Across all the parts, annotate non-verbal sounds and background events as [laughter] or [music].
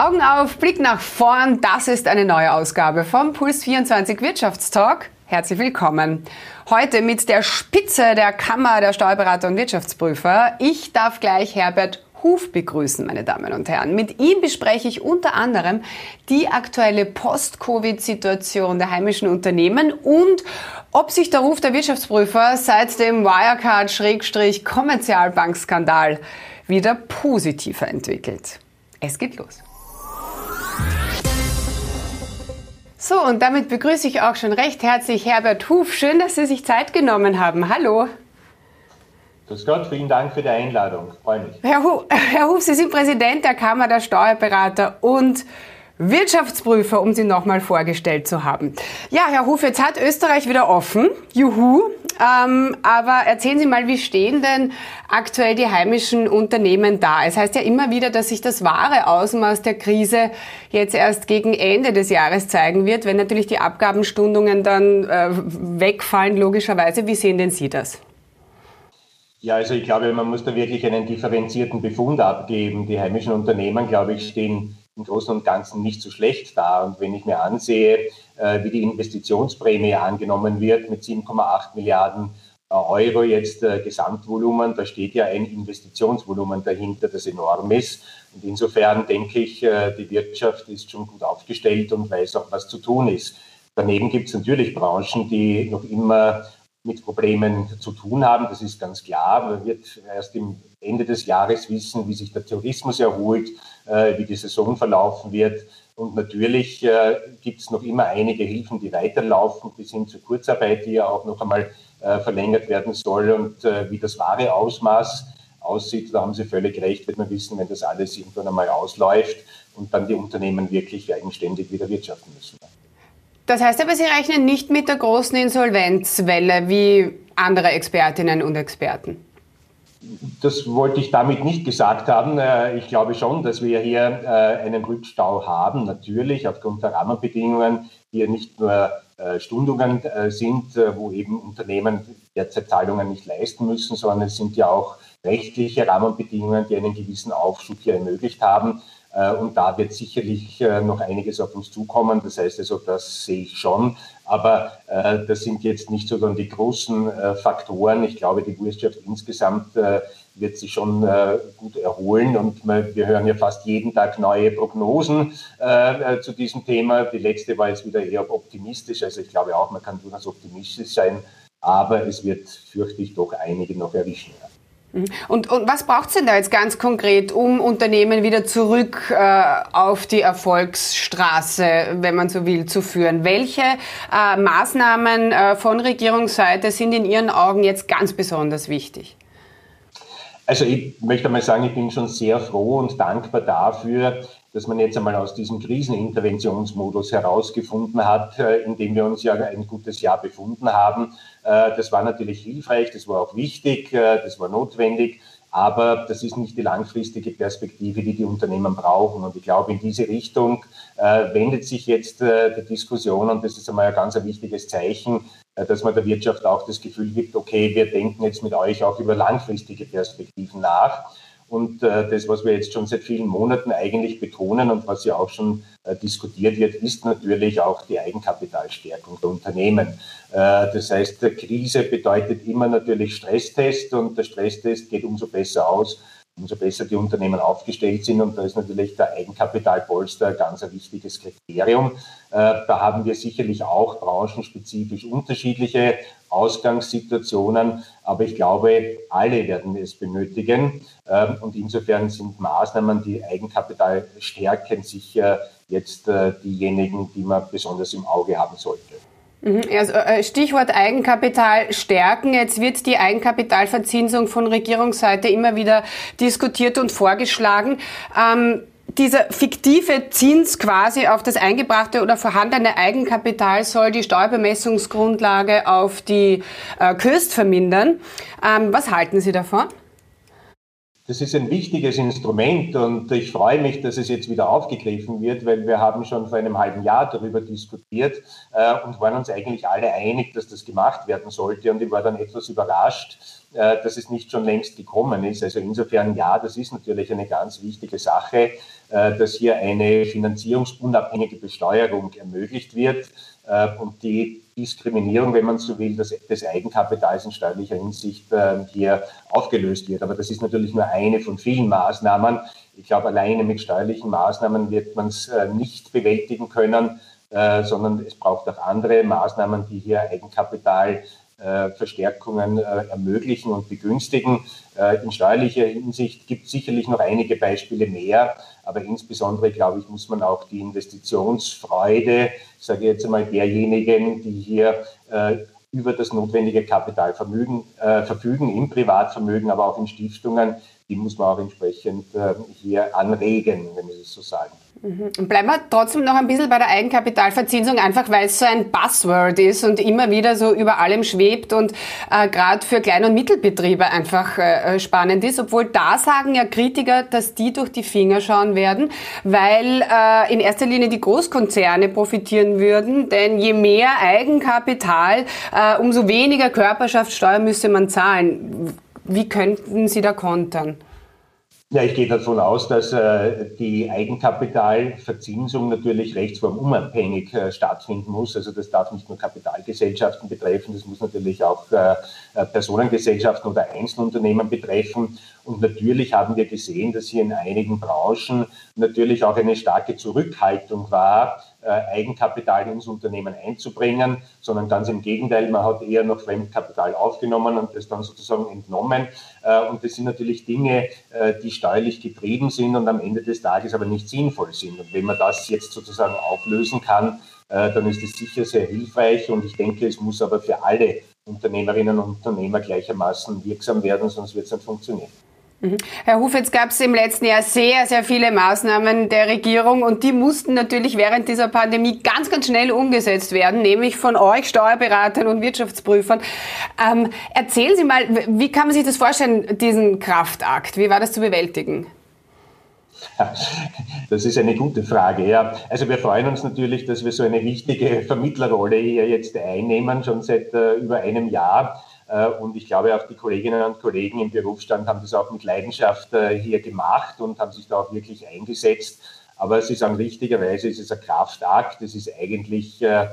Augen auf, Blick nach vorn. Das ist eine neue Ausgabe vom Puls 24 Wirtschaftstalk. Herzlich willkommen. Heute mit der Spitze der Kammer der Steuerberater und Wirtschaftsprüfer. Ich darf gleich Herbert Huf begrüßen, meine Damen und Herren. Mit ihm bespreche ich unter anderem die aktuelle Post-Covid-Situation der heimischen Unternehmen und ob sich der Ruf der Wirtschaftsprüfer seit dem Wirecard-Kommerzialbankskandal wieder positiver entwickelt. Es geht los. So, und damit begrüße ich auch schon recht herzlich Herbert Huf. Schön, dass Sie sich Zeit genommen haben. Hallo. Grüß Gott, vielen Dank für die Einladung. Freue mich. Herr, Huf, [laughs] Herr Huf, Sie sind Präsident der Kammer der Steuerberater und Wirtschaftsprüfer, um Sie nochmal vorgestellt zu haben. Ja, Herr Huf, jetzt hat Österreich wieder offen. Juhu. Ähm, aber erzählen Sie mal, wie stehen denn aktuell die heimischen Unternehmen da? Es heißt ja immer wieder, dass sich das wahre Ausmaß der Krise jetzt erst gegen Ende des Jahres zeigen wird, wenn natürlich die Abgabenstundungen dann äh, wegfallen, logischerweise. Wie sehen denn Sie das? Ja, also ich glaube, man muss da wirklich einen differenzierten Befund abgeben. Die heimischen Unternehmen, glaube ich, stehen im Großen und Ganzen nicht so schlecht da. Und wenn ich mir ansehe, äh, wie die Investitionsprämie angenommen wird mit 7,8 Milliarden äh, Euro jetzt äh, Gesamtvolumen, da steht ja ein Investitionsvolumen dahinter, das enorm ist. Und insofern denke ich, die Wirtschaft ist schon gut aufgestellt und weiß auch, was zu tun ist. Daneben gibt es natürlich Branchen, die noch immer mit Problemen zu tun haben. Das ist ganz klar. Man wird erst im Ende des Jahres wissen, wie sich der Tourismus erholt, äh, wie die Saison verlaufen wird. Und natürlich äh, gibt es noch immer einige Hilfen, die weiterlaufen, bis hin zur Kurzarbeit, die ja auch noch einmal äh, verlängert werden soll. Und wie das wahre Ausmaß aussieht, da haben Sie völlig recht, wird man wissen, wenn das alles irgendwann einmal ausläuft und dann die Unternehmen wirklich eigenständig wieder wirtschaften müssen. Das heißt aber, Sie rechnen nicht mit der großen Insolvenzwelle wie andere Expertinnen und Experten. Das wollte ich damit nicht gesagt haben. Äh, ich glaube schon, dass wir hier äh, einen Rückstau haben, natürlich aufgrund der Rahmenbedingungen, die ja nicht nur äh, Stundungen sind, wo eben Unternehmen derzeit Zahlungen nicht leisten müssen, sondern es sind ja auch rechtliche Rahmenbedingungen, die einen gewissen Aufschub hier ermöglicht haben. Äh, und da wird sicherlich äh, noch einiges auf uns zukommen. Das heißt also, das sehe ich schon. Aber äh, das sind jetzt nicht so dann die großen Faktoren. Ich glaube, die Wirtschaft insgesamt wird sich schon gut erholen. Und wir hören ja fast jeden Tag neue Prognosen zu diesem Thema. Die letzte war jetzt wieder eher optimistisch. Also ich glaube auch, man kann durchaus optimistisch sein. Aber es wird, fürchte ich, doch einige noch erwischen. Mhm. Und, und was braucht es denn da jetzt ganz konkret, um Unternehmen wieder zurück äh, auf die Erfolgsstraße, wenn man so will, zu führen? Welche äh, Maßnahmen äh, von Regierungsseite sind in Ihren Augen jetzt ganz besonders wichtig? Also ich möchte mal sagen, ich bin schon sehr froh und dankbar dafür, dass man jetzt einmal aus diesem Kriseninterventionsmodus herausgefunden hat, äh, in dem wir uns ja ein gutes Jahr befunden haben. Äh, das war natürlich hilfreich, das war auch wichtig, äh, das war notwendig. Aber das ist nicht die langfristige Perspektive, die die Unternehmen brauchen. Und ich glaube, in diese Richtung äh, wendet sich jetzt äh, die Diskussion und das ist einmal ein ganz ein wichtiges Zeichen, äh, dass man der Wirtschaft auch das Gefühl gibt, okay, wir denken jetzt mit euch auch über langfristige Perspektiven nach. Und äh, das, was wir jetzt schon seit vielen Monaten eigentlich betonen und was ja auch schon äh, diskutiert wird, ist natürlich auch die Eigenkapitalstärkung der Unternehmen. Äh, das heißt, Krise bedeutet immer natürlich Stresstest und der Stresstest geht umso besser aus, umso besser die Unternehmen aufgestellt sind. Und da ist natürlich der Eigenkapitalpolster ein ganz ein wichtiges Kriterium. Äh, da haben wir sicherlich auch branchenspezifisch unterschiedliche Ausgangssituationen, aber ich glaube, alle werden es benötigen. Ähm, und insofern sind Maßnahmen, die Eigenkapital stärken, sicher jetzt äh, diejenigen, die man besonders im Auge haben sollte. Mhm. Also äh, Stichwort Eigenkapital stärken. Jetzt wird die Eigenkapitalverzinsung von Regierungsseite immer wieder diskutiert und vorgeschlagen. Ähm, dieser fiktive Zins quasi auf das eingebrachte oder vorhandene Eigenkapital soll die Steuerbemessungsgrundlage auf die äh, Köst vermindern. Ähm, was halten Sie davon? Das ist ein wichtiges Instrument und ich freue mich, dass es jetzt wieder aufgegriffen wird, weil wir haben schon vor einem halben Jahr darüber diskutiert äh, und waren uns eigentlich alle einig, dass das gemacht werden sollte. Und ich war dann etwas überrascht, äh, dass es nicht schon längst gekommen ist. Also insofern ja, das ist natürlich eine ganz wichtige Sache. dass hier eine finanzierungsunabhängige Besteuerung ermöglicht wird und die Diskriminierung, wenn man so will, des, des Eigenkapitals in steuerlicher Hinsicht hier aufgelöst wird. Aber das ist natürlich nur eine von vielen Maßnahmen. Ich glaube, alleine mit steuerlichen Maßnahmen wird man es nicht bewältigen können. Äh, sondern es braucht auch andere Maßnahmen, die hier Eigenkapitalverstärkungen äh, äh, ermöglichen und begünstigen. in steuerlicher Hinsicht gibt es sicherlich noch einige Beispiele mehr, aber insbesondere, glaube ich, muss man auch die Investitionsfreude, sage ich jetzt einmal, derjenigen, die hier über das notwendige Kapitalvermögen äh, verfügen, im Privatvermögen, aber auch in Stiftungen, die muss man auch entsprechend äh, hier anregen, wenn ich es so sagen. Mhm. Bleiben wir trotzdem noch ein bisschen bei der Eigenkapitalverzinsung, einfach weil es so ein Buzzword ist und immer wieder so über allem schwebt und äh, gerade für Klein- und Mittelbetriebe einfach äh, spannend ist. Obwohl da sagen ja Kritiker, dass die durch die Finger schauen werden, weil äh, in erster Linie die Großkonzerne profitieren würden, denn je mehr Eigenkapital, äh, umso weniger Körperschaftssteuer müsste man zahlen. Wie könnten Sie da kontern? Ja, ich gehe davon aus, dass äh, die Eigenkapitalverzinsung natürlich rechtsformunabhängig äh, stattfinden muss. Also das darf nicht nur Kapitalgesellschaften betreffen, das muss natürlich auch äh, äh, Personengesellschaften oder Einzelunternehmen betreffen. Und natürlich haben wir gesehen, dass hier in einigen Branchen natürlich auch eine starke Zurückhaltung war, Eigenkapital ins Unternehmen einzubringen, sondern ganz im Gegenteil, man hat eher noch Fremdkapital aufgenommen und das dann sozusagen entnommen. Äh, und das sind natürlich Dinge, äh, die steuerlich getrieben sind und am Ende des Tages aber nicht sinnvoll sind. Und wenn man das jetzt sozusagen auflösen kann, dann ist es sicher sehr hilfreich. Und ich denke, es muss aber für alle Unternehmerinnen und Unternehmer gleichermaßen wirksam werden, sonst wird es nicht funktionieren. Mhm. Herr Huf, jetzt gab es im letzten Jahr sehr, sehr viele Maßnahmen der Regierung und die mussten natürlich während dieser Pandemie ganz, ganz schnell umgesetzt werden, nämlich von euch Steuerberatern und Wirtschaftsprüfern. Ähm, erzählen Sie mal, wie kann man sich das vorstellen, diesen Kraftakt? Wie war das zu bewältigen? Das ist eine gute Frage. Ja. Also wir freuen uns natürlich, dass wir so eine wichtige Vermittlerrolle hier jetzt einnehmen, schon seit äh, über einem Jahr. Äh, und ich glaube, auch die Kolleginnen und Kollegen im Berufsstand haben das auch mit Leidenschaft äh, hier gemacht und haben sich da auch wirklich eingesetzt. Aber Sie sagen richtigerweise, es ist ein Kraftakt. Es ist eigentlich äh,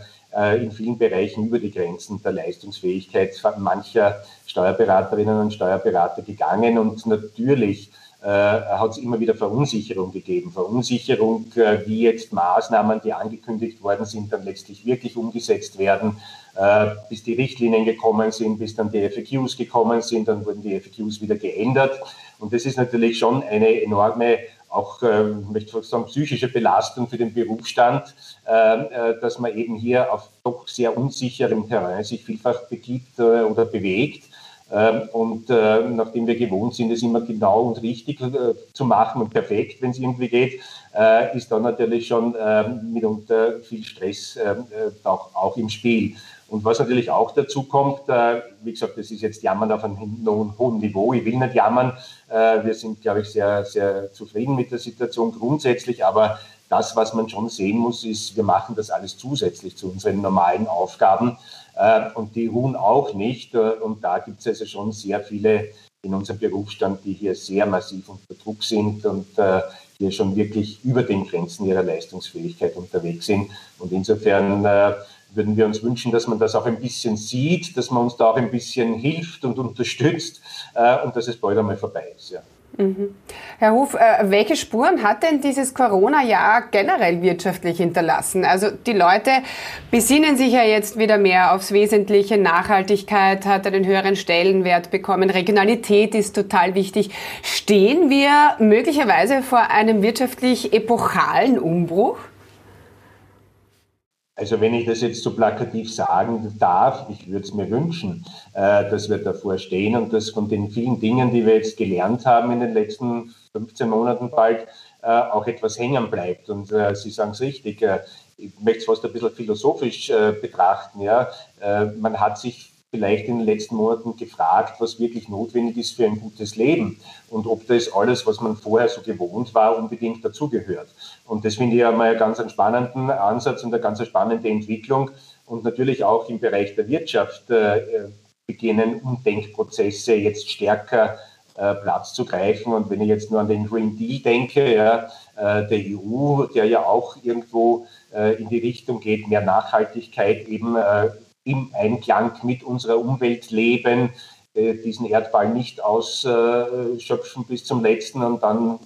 in vielen Bereichen über die Grenzen der Leistungsfähigkeit mancher Steuerberaterinnen und Steuerberater gegangen. Und natürlich hat es immer wieder Verunsicherung gegeben. Verunsicherung, wie jetzt Maßnahmen, die angekündigt worden sind, dann letztlich wirklich umgesetzt werden äh, bis die Richtlinien gekommen sind, bis dann die FAQs gekommen sind, dann wurden die FAQs wieder geändert. Und das ist natürlich schon eine enorme, auch, äh, möchte ich sagen, psychische Belastung für den Berufsstand, äh, äh, dass man eben hier auf doch sehr unsicherem Terrain sich vielfach begibt äh, oder bewegt. Ähm, und äh, nachdem wir gewohnt sind, es immer genau und richtig äh, zu machen und perfekt, wenn es irgendwie geht, äh, ist da natürlich schon ähm, mitunter viel Stress ähm, äh, auch, im Spiel. Und was natürlich auch dazu kommt, wie gesagt, das ist jetzt Jammern auf einem hohen Niveau. Ich will nicht jammern. Wir sind, glaube ich, sehr, sehr zufrieden mit der Situation grundsätzlich. Aber das, was man schon sehen muss, ist, wir machen das alles zusätzlich zu unseren normalen Aufgaben. Äh, und die ruhen auch nicht. Äh, und da gibt es also schon sehr viele in unserem Berufsstand, die hier sehr massiv unter Druck sind und äh, hier schon wirklich über den Grenzen ihrer Leistungsfähigkeit unterwegs sind. Und insofern äh, würden wir uns wünschen, dass man das auch ein bisschen sieht, dass man uns da auch ein bisschen hilft und unterstützt äh, und dass es bald einmal vorbei ist. Ja. Mhm. Herr Huf, äh, welche Spuren hat denn dieses Corona-Jahr generell wirtschaftlich hinterlassen? Also die Leute besinnen sich ja jetzt wieder mehr aufs Wesentliche. Nachhaltigkeit hat einen höheren Stellenwert bekommen. Regionalität ist total wichtig. Stehen wir möglicherweise vor einem wirtschaftlich epochalen Umbruch? Also wenn ich das jetzt so plakativ sagen darf, ich würde es mir wünschen, äh, dass wir davor stehen und dass von den vielen Dingen, die wir jetzt gelernt haben in den letzten 15 Monaten bald, äh, auch etwas hängen bleibt. Und äh, Sie sagen es richtig, ich möchte es fast ein bisschen philosophisch betrachten. Ja, man hat sich vielleicht in den letzten Monaten gefragt, was wirklich notwendig ist für ein gutes Leben und ob das alles, was man vorher so gewohnt war, unbedingt dazugehört. Und das finde ich ja mal einen ganz spannenden Ansatz und eine ganz spannende Entwicklung. Und natürlich auch im Bereich der Wirtschaft äh, beginnen Umdenkprozesse jetzt stärker äh, Platz zu greifen. Und wenn ich jetzt nur an den Green Deal denke, ja, äh, der EU, der ja auch irgendwo äh, in die Richtung geht, mehr Nachhaltigkeit eben äh, im Einklang mit unserer Umwelt leben, äh, diesen Erdball nicht ausschöpfen bis zum letzten und dann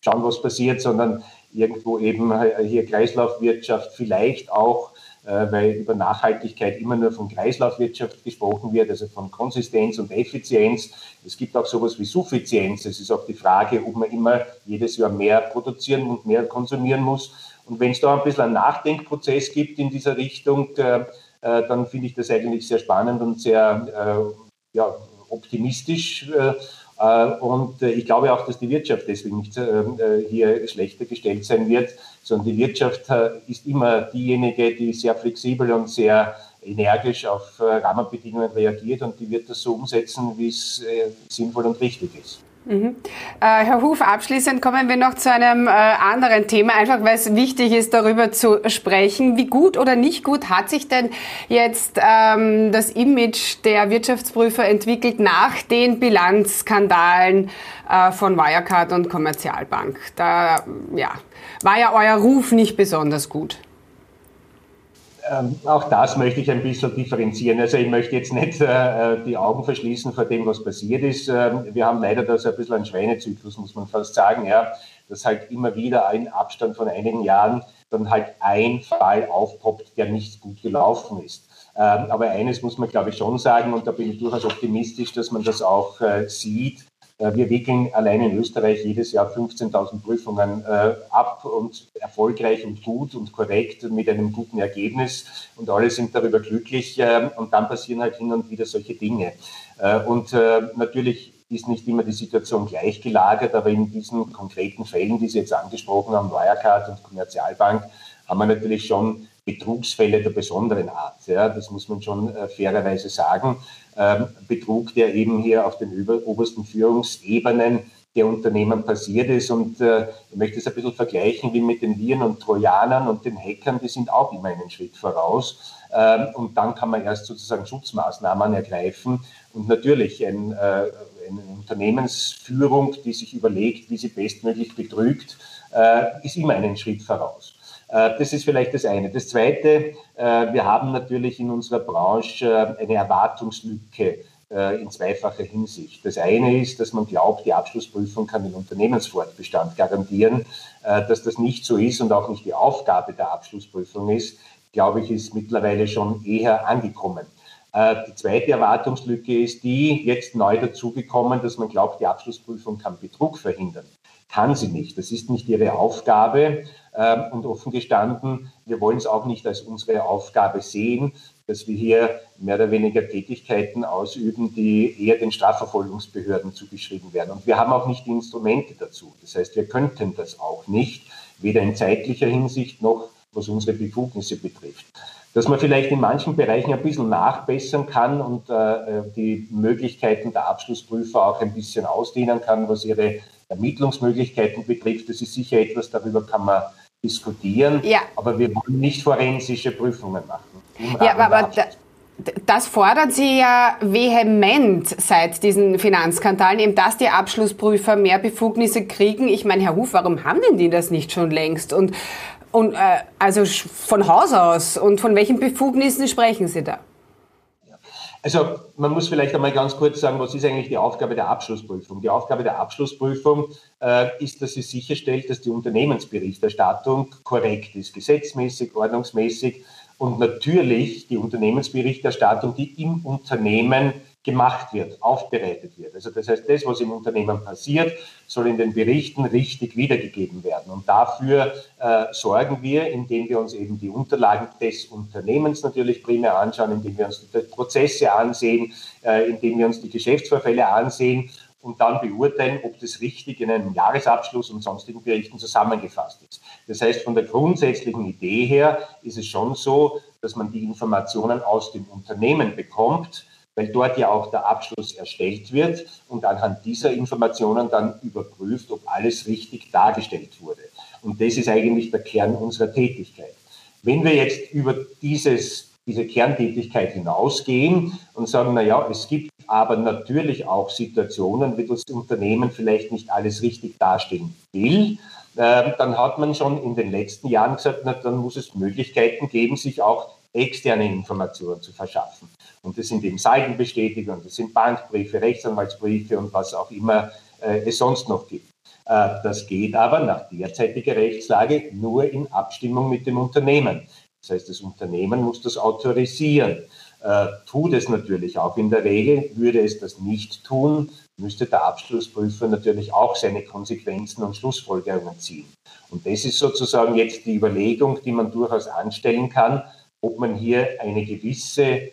schauen, was passiert, sondern irgendwo eben hier Kreislaufwirtschaft vielleicht auch, äh, weil über Nachhaltigkeit immer nur von Kreislaufwirtschaft gesprochen wird, also von Konsistenz und Effizienz. Es gibt auch sowas wie Suffizienz. Es ist auch die Frage, ob man immer jedes Jahr mehr produzieren und mehr konsumieren muss. Und wenn es da ein bisschen einen Nachdenkprozess gibt in dieser Richtung, äh, dann finde ich das eigentlich sehr spannend und sehr ja, optimistisch. Äh, äh, und äh, ich glaube auch, dass die Wirtschaft deswegen nicht hier schlechter gestellt sein wird, sondern die Wirtschaft ist immer diejenige, die sehr flexibel und sehr energisch auf Rahmenbedingungen reagiert und die wird das so umsetzen, wie es sinnvoll und richtig ist. Mhm. Äh, Herr Huf, abschließend kommen wir noch zu einem äh, anderen Thema, einfach weil es wichtig ist, darüber zu sprechen. Wie gut oder nicht gut hat sich denn jetzt ähm, das Image der Wirtschaftsprüfer entwickelt nach den Bilanzskandalen äh, von Wirecard und Kommerzialbank? Da ja, war ja euer Ruf nicht besonders gut. Ähm, auch das möchte ich ein bisschen differenzieren. Also ich möchte jetzt nicht äh, die Augen verschließen vor dem, was passiert ist. Ähm, wir haben leider da so ein bisschen einen Schweinezyklus, muss man fast sagen, ja, dass halt immer wieder ein Abstand von einigen Jahren dann halt ein Fall aufpoppt, der nicht gut gelaufen ist. Ähm, aber eines muss man, glaube ich, schon sagen, und da bin ich durchaus optimistisch, dass man das auch äh, sieht, äh, wir wickeln allein in Österreich jedes Jahr 15.000 Prüfungen äh, ab und erfolgreich und gut und korrekt mit einem guten Ergebnis und alle sind darüber glücklich äh, und dann passieren halt hin und wieder solche Dinge. Äh, und äh, natürlich ist nicht immer die Situation gleich gelagert, aber in diesen konkreten Fällen, die Sie jetzt angesprochen haben, Wirecard und Kommerzialbank, haben wir natürlich schon Betrugsfälle der besonderen Art. Ja, das muss man schon äh, fairerweise sagen. Ähm, Betrug, der eben hier auf den obersten Führungsebenen der Unternehmen passiert ist. Und äh, ich möchte es ein bisschen vergleichen wie mit den Viren und Trojanern und den Hackern, die sind auch immer einen Schritt voraus. Ähm, und dann kann man erst sozusagen Schutzmaßnahmen ergreifen. Und natürlich ein, äh, eine Unternehmensführung, die sich überlegt, wie sie bestmöglich betrügt, äh, ist immer einen Schritt voraus. Äh, das ist vielleicht das eine. Das zweite, äh, wir haben natürlich in unserer Branche äh, eine Erwartungslücke in zweifacher Hinsicht. Das eine ist, dass man glaubt, die Abschlussprüfung kann den Unternehmensfortbestand garantieren. Dass das nicht so ist und auch nicht die Aufgabe der Abschlussprüfung ist, glaube ich, ist mittlerweile schon eher angekommen. Die zweite Erwartungslücke ist die, jetzt neu dazugekommen, dass man glaubt, die Abschlussprüfung kann Betrug verhindern. Kann sie nicht. Das ist nicht ihre Aufgabe. Ähm, und offen gestanden, wir wollen es auch nicht als unsere Aufgabe sehen, dass wir hier mehr oder weniger Tätigkeiten ausüben, die eher den Strafverfolgungsbehörden zugeschrieben werden. Und wir haben auch nicht die Instrumente dazu. Das heißt, wir könnten das auch nicht, weder in zeitlicher Hinsicht noch was unsere Befugnisse betrifft. Dass man vielleicht in manchen Bereichen ein bisschen nachbessern kann und äh, die Möglichkeiten der Abschlussprüfer auch ein bisschen ausdehnen kann, was ihre Ermittlungsmöglichkeiten betrifft, das ist sicher etwas, darüber kann man diskutieren, ja. aber wir wollen nicht forensische Prüfungen machen. Ja, aber da, das fordern Sie ja vehement seit diesen Finanzskandalen, eben dass die Abschlussprüfer mehr Befugnisse kriegen. Ich meine, Herr Huf, warum haben denn die das nicht schon längst? Und, und äh, also von Haus aus und von welchen Befugnissen sprechen Sie da? Also man muss vielleicht einmal ganz kurz sagen, was ist eigentlich die Aufgabe der Abschlussprüfung? Die Aufgabe der Abschlussprüfung äh, ist, dass sie sicherstellt, dass die Unternehmensberichterstattung korrekt ist, gesetzmäßig, ordnungsmäßig und natürlich die Unternehmensberichterstattung, die im Unternehmen gemacht wird, aufbereitet wird. Also das heißt, das, was im Unternehmen passiert, soll in den Berichten richtig wiedergegeben werden. Und dafür äh, sorgen wir, indem wir uns eben die Unterlagen des Unternehmens natürlich primär anschauen, indem wir uns die Prozesse ansehen, äh, indem wir uns die Geschäftsvorfälle ansehen und dann beurteilen, ob das richtig in einem Jahresabschluss und sonstigen Berichten zusammengefasst ist. Das heißt, von der grundsätzlichen Idee her ist es schon so, dass man die Informationen aus dem Unternehmen bekommt, weil dort ja auch der Abschluss erstellt wird und anhand dieser Informationen dann überprüft, ob alles richtig dargestellt wurde. Und das ist eigentlich der Kern unserer Tätigkeit. Wenn wir jetzt über dieses, diese Kerntätigkeit hinausgehen und sagen, na ja, es gibt aber natürlich auch Situationen, wie das Unternehmen vielleicht nicht alles richtig darstellen will, ähm, dann hat man schon in den letzten Jahren gesagt, na, dann muss es Möglichkeiten geben, sich auch externe Informationen zu verschaffen. Und das sind eben Seitenbestätigungen, das sind Bankbriefe, Rechtsanwaltsbriefe und was auch immer äh, es sonst noch gibt. Äh, das geht aber nach derzeitiger Rechtslage nur in Abstimmung mit dem Unternehmen. Das heißt, das Unternehmen muss das autorisieren. Äh, tut es natürlich auch in der Regel. Würde es das nicht tun, müsste der Abschlussprüfer natürlich auch seine Konsequenzen und Schlussfolgerungen ziehen. Und das ist sozusagen jetzt die Überlegung, die man durchaus anstellen kann, ob man hier eine gewisse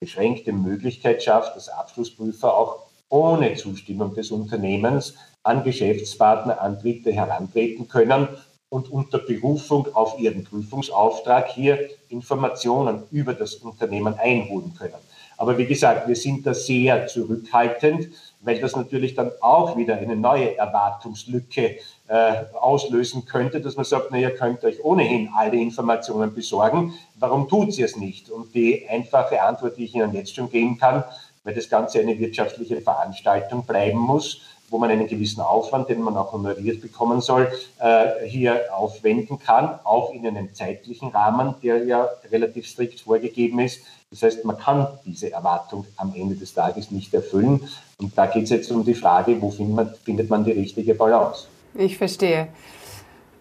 beschränkte Möglichkeit schafft, dass Abschlussprüfer auch ohne Zustimmung des Unternehmens an Geschäftspartner, an Dritte herantreten können und unter Berufung auf ihren Prüfungsauftrag hier Informationen über das Unternehmen einholen können. Aber wie gesagt, wir sind da sehr zurückhaltend, weil das natürlich dann auch wieder eine neue Erwartungslücke äh, auslösen könnte, dass man sagt, na, ihr könnt euch ohnehin alle Informationen besorgen, warum tut sie es nicht? Und die einfache Antwort, die ich Ihnen jetzt schon geben kann, weil das Ganze eine wirtschaftliche Veranstaltung bleiben muss, wo man einen gewissen Aufwand, den man auch honoriert bekommen soll, äh, hier aufwenden kann, auch in einem zeitlichen Rahmen, der ja relativ strikt vorgegeben ist. Das heißt, man kann diese Erwartung am Ende des Tages nicht erfüllen. Und da geht es jetzt um die Frage, wo findet man, findet man die richtige Balance? Ich verstehe.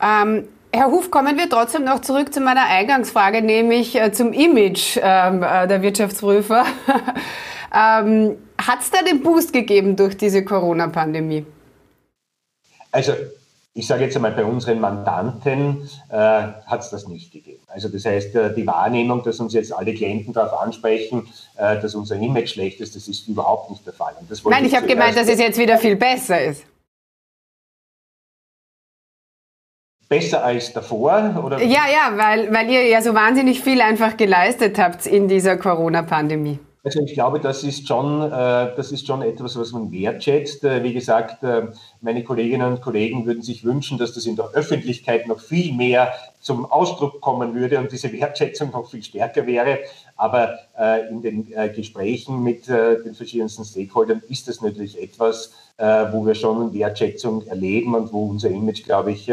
Ähm, Herr Huf, kommen wir trotzdem noch zurück zu meiner Eingangsfrage, nämlich äh, zum Image ähm, äh, der Wirtschaftsprüfer. [laughs] ähm, hat es da den Boost gegeben durch diese Corona-Pandemie? Also ich sage jetzt einmal, bei unseren Mandanten äh, hat es das nicht gegeben. Also das heißt, äh, die Wahrnehmung, dass uns jetzt alle Klienten darauf ansprechen, äh, dass unser Image schlecht ist, das ist überhaupt nicht der Fall. Nein, ich habe gemeint, dass es jetzt wieder viel besser ist. Besser als davor? Oder? Ja, ja, weil, weil ihr ja so wahnsinnig viel einfach geleistet habt in dieser Corona-Pandemie. Also ich glaube, das ist schon, äh, das ist schon etwas, was man wertschätzt. Äh, wie gesagt, äh, meine Kolleginnen und Kollegen würden sich wünschen, dass das in der Öffentlichkeit noch viel mehr zum Ausdruck kommen würde und diese Wertschätzung noch viel stärker wäre. Aber in den Gesprächen mit den verschiedensten Stakeholdern ist das natürlich etwas, wo wir schon Wertschätzung erleben und wo unser Image, glaube ich,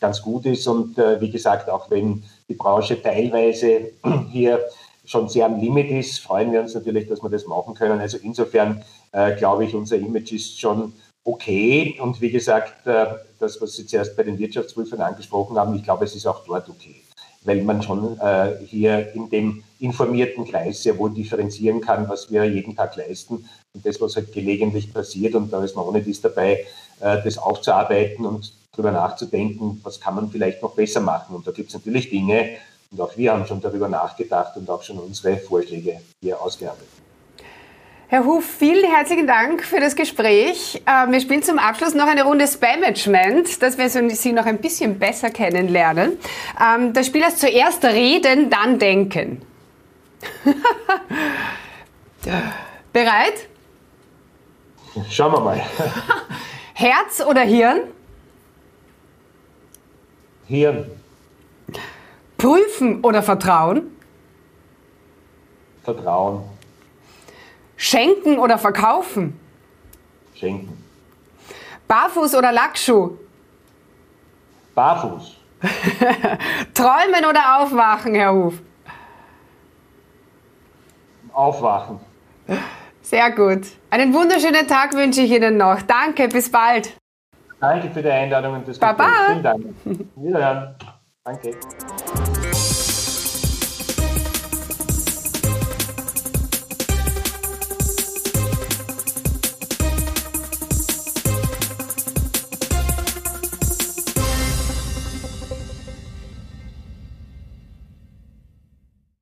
ganz gut ist. Und wie gesagt, auch wenn die Branche teilweise hier schon sehr am Limit ist, freuen wir uns natürlich, dass wir das machen können. Also insofern äh, glaube ich, unser Image ist schon okay. Und wie gesagt, äh, das, was Sie zuerst bei den Wirtschaftsprüfern angesprochen haben, ich glaube, es ist auch dort okay, weil man schon äh, hier in dem informierten Kreis sehr wohl differenzieren kann, was wir jeden Tag leisten und das, was halt gelegentlich passiert. Und da ist man ohne dies dabei, äh, das aufzuarbeiten und darüber nachzudenken, was kann man vielleicht noch besser machen. Und da gibt es natürlich Dinge, und auch wir haben schon darüber nachgedacht und auch schon unsere Vorschläge hier ausgearbeitet. Herr Huf, vielen herzlichen Dank für das Gespräch. Ähm, wir spielen zum Abschluss noch eine Runde Spamagement, dass wir Sie noch ein bisschen besser kennenlernen. Ähm, das Spiel heißt zuerst reden, dann denken. [laughs] Bereit? Schauen wir mal. Herz oder Hirn? Hirn. Prüfen oder vertrauen? Vertrauen. Schenken oder verkaufen? Schenken. Barfuß oder Lackschuh? Barfuß. [laughs] Träumen oder aufwachen, Herr Huf? Aufwachen. Sehr gut. Einen wunderschönen Tag wünsche ich Ihnen noch. Danke, bis bald. Danke für die Einladung und das Baba. Vielen Dank. Wiederhören. Danke.